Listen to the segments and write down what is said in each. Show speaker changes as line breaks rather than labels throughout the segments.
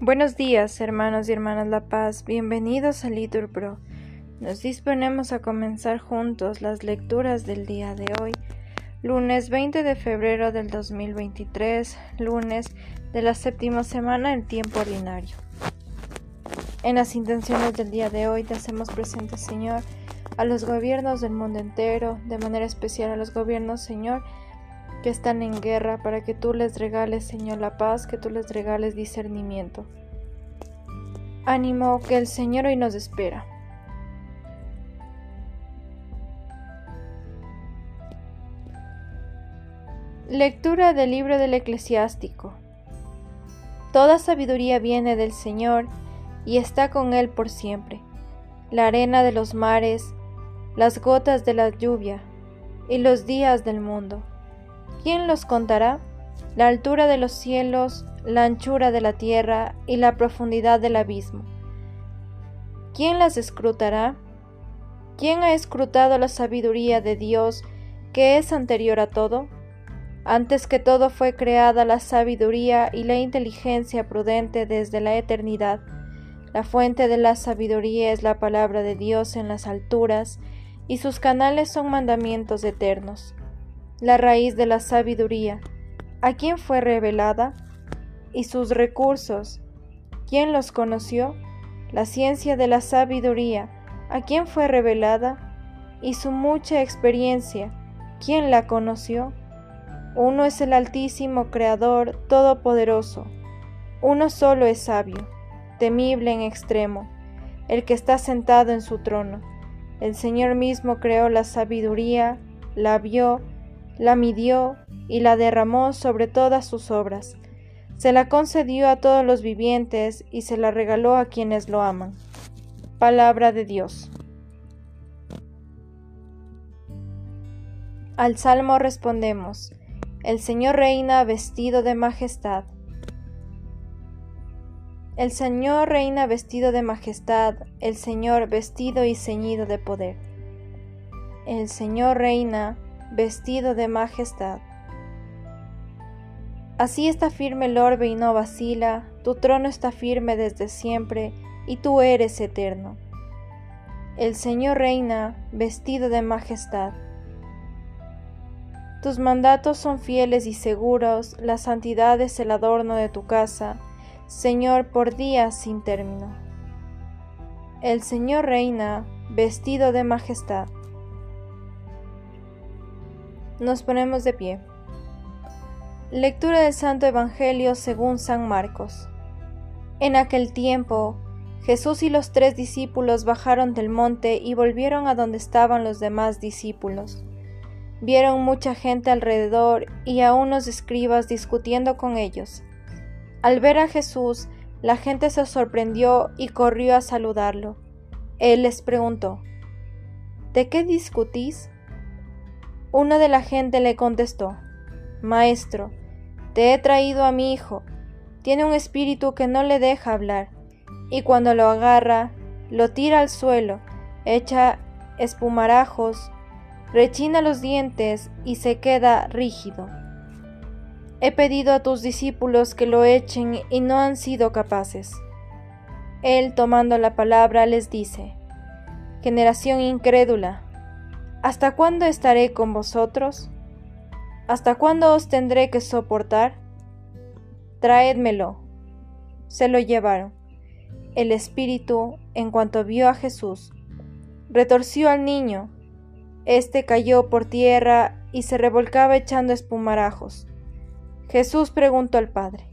Buenos días, hermanos y hermanas La Paz. Bienvenidos a Litur Pro. Nos disponemos a comenzar juntos las lecturas del día de hoy, lunes 20 de febrero del 2023, lunes de la séptima semana en tiempo ordinario. En las intenciones del día de hoy te hacemos presente, Señor, a los gobiernos del mundo entero, de manera especial a los gobiernos, Señor, que están en guerra, para que tú les regales, Señor, la paz, que tú les regales discernimiento. Ánimo, que el Señor hoy nos espera. Lectura del libro del eclesiástico. Toda sabiduría viene del Señor y está con Él por siempre. La arena de los mares, las gotas de la lluvia y los días del mundo. ¿Quién los contará? La altura de los cielos, la anchura de la tierra y la profundidad del abismo. ¿Quién las escrutará? ¿Quién ha escrutado la sabiduría de Dios que es anterior a todo? Antes que todo fue creada la sabiduría y la inteligencia prudente desde la eternidad. La fuente de la sabiduría es la palabra de Dios en las alturas, y sus canales son mandamientos eternos la raíz de la sabiduría, ¿a quién fue revelada? Y sus recursos, ¿quién los conoció? La ciencia de la sabiduría, ¿a quién fue revelada? Y su mucha experiencia, ¿quién la conoció? Uno es el Altísimo Creador Todopoderoso, uno solo es sabio, temible en extremo, el que está sentado en su trono. El Señor mismo creó la sabiduría, la vio, la midió y la derramó sobre todas sus obras. Se la concedió a todos los vivientes y se la regaló a quienes lo aman. Palabra de Dios. Al salmo respondemos, El Señor reina vestido de majestad. El Señor reina vestido de majestad, el Señor vestido y ceñido de poder. El Señor reina vestido de majestad. Así está firme el orbe y no vacila, tu trono está firme desde siempre, y tú eres eterno. El Señor reina, vestido de majestad. Tus mandatos son fieles y seguros, la santidad es el adorno de tu casa, Señor, por días sin término. El Señor reina, vestido de majestad. Nos ponemos de pie. Lectura del Santo Evangelio según San Marcos. En aquel tiempo, Jesús y los tres discípulos bajaron del monte y volvieron a donde estaban los demás discípulos. Vieron mucha gente alrededor y a unos escribas discutiendo con ellos. Al ver a Jesús, la gente se sorprendió y corrió a saludarlo. Él les preguntó, ¿De qué discutís? Uno de la gente le contestó, Maestro, te he traído a mi hijo. Tiene un espíritu que no le deja hablar, y cuando lo agarra, lo tira al suelo, echa espumarajos, rechina los dientes y se queda rígido. He pedido a tus discípulos que lo echen y no han sido capaces. Él, tomando la palabra, les dice, Generación incrédula, ¿Hasta cuándo estaré con vosotros? ¿Hasta cuándo os tendré que soportar? Traédmelo. Se lo llevaron. El espíritu, en cuanto vio a Jesús, retorció al niño. Este cayó por tierra y se revolcaba echando espumarajos. Jesús preguntó al padre,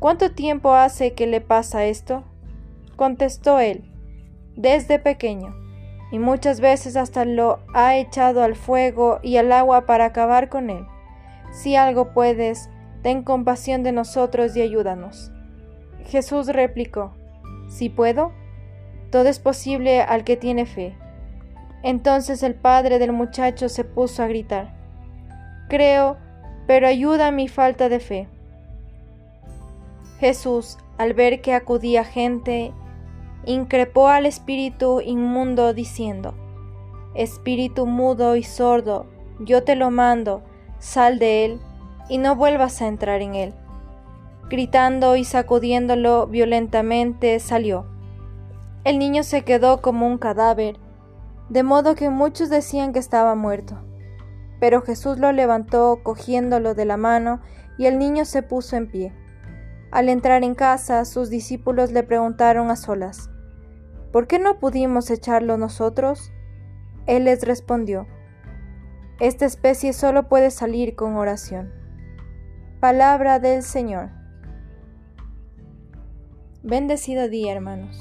¿Cuánto tiempo hace que le pasa esto? Contestó él, desde pequeño y muchas veces hasta lo ha echado al fuego y al agua para acabar con él. Si algo puedes, ten compasión de nosotros y ayúdanos. Jesús replicó, Si puedo, todo es posible al que tiene fe. Entonces el padre del muchacho se puso a gritar, Creo, pero ayuda a mi falta de fe. Jesús, al ver que acudía gente increpó al espíritu inmundo diciendo, Espíritu mudo y sordo, yo te lo mando, sal de él. y no vuelvas a entrar en él. Gritando y sacudiéndolo violentamente, salió. El niño se quedó como un cadáver, de modo que muchos decían que estaba muerto. Pero Jesús lo levantó cogiéndolo de la mano y el niño se puso en pie. Al entrar en casa, sus discípulos le preguntaron a solas, ¿por qué no pudimos echarlo nosotros? Él les respondió, esta especie solo puede salir con oración. Palabra del Señor. Bendecido día, hermanos.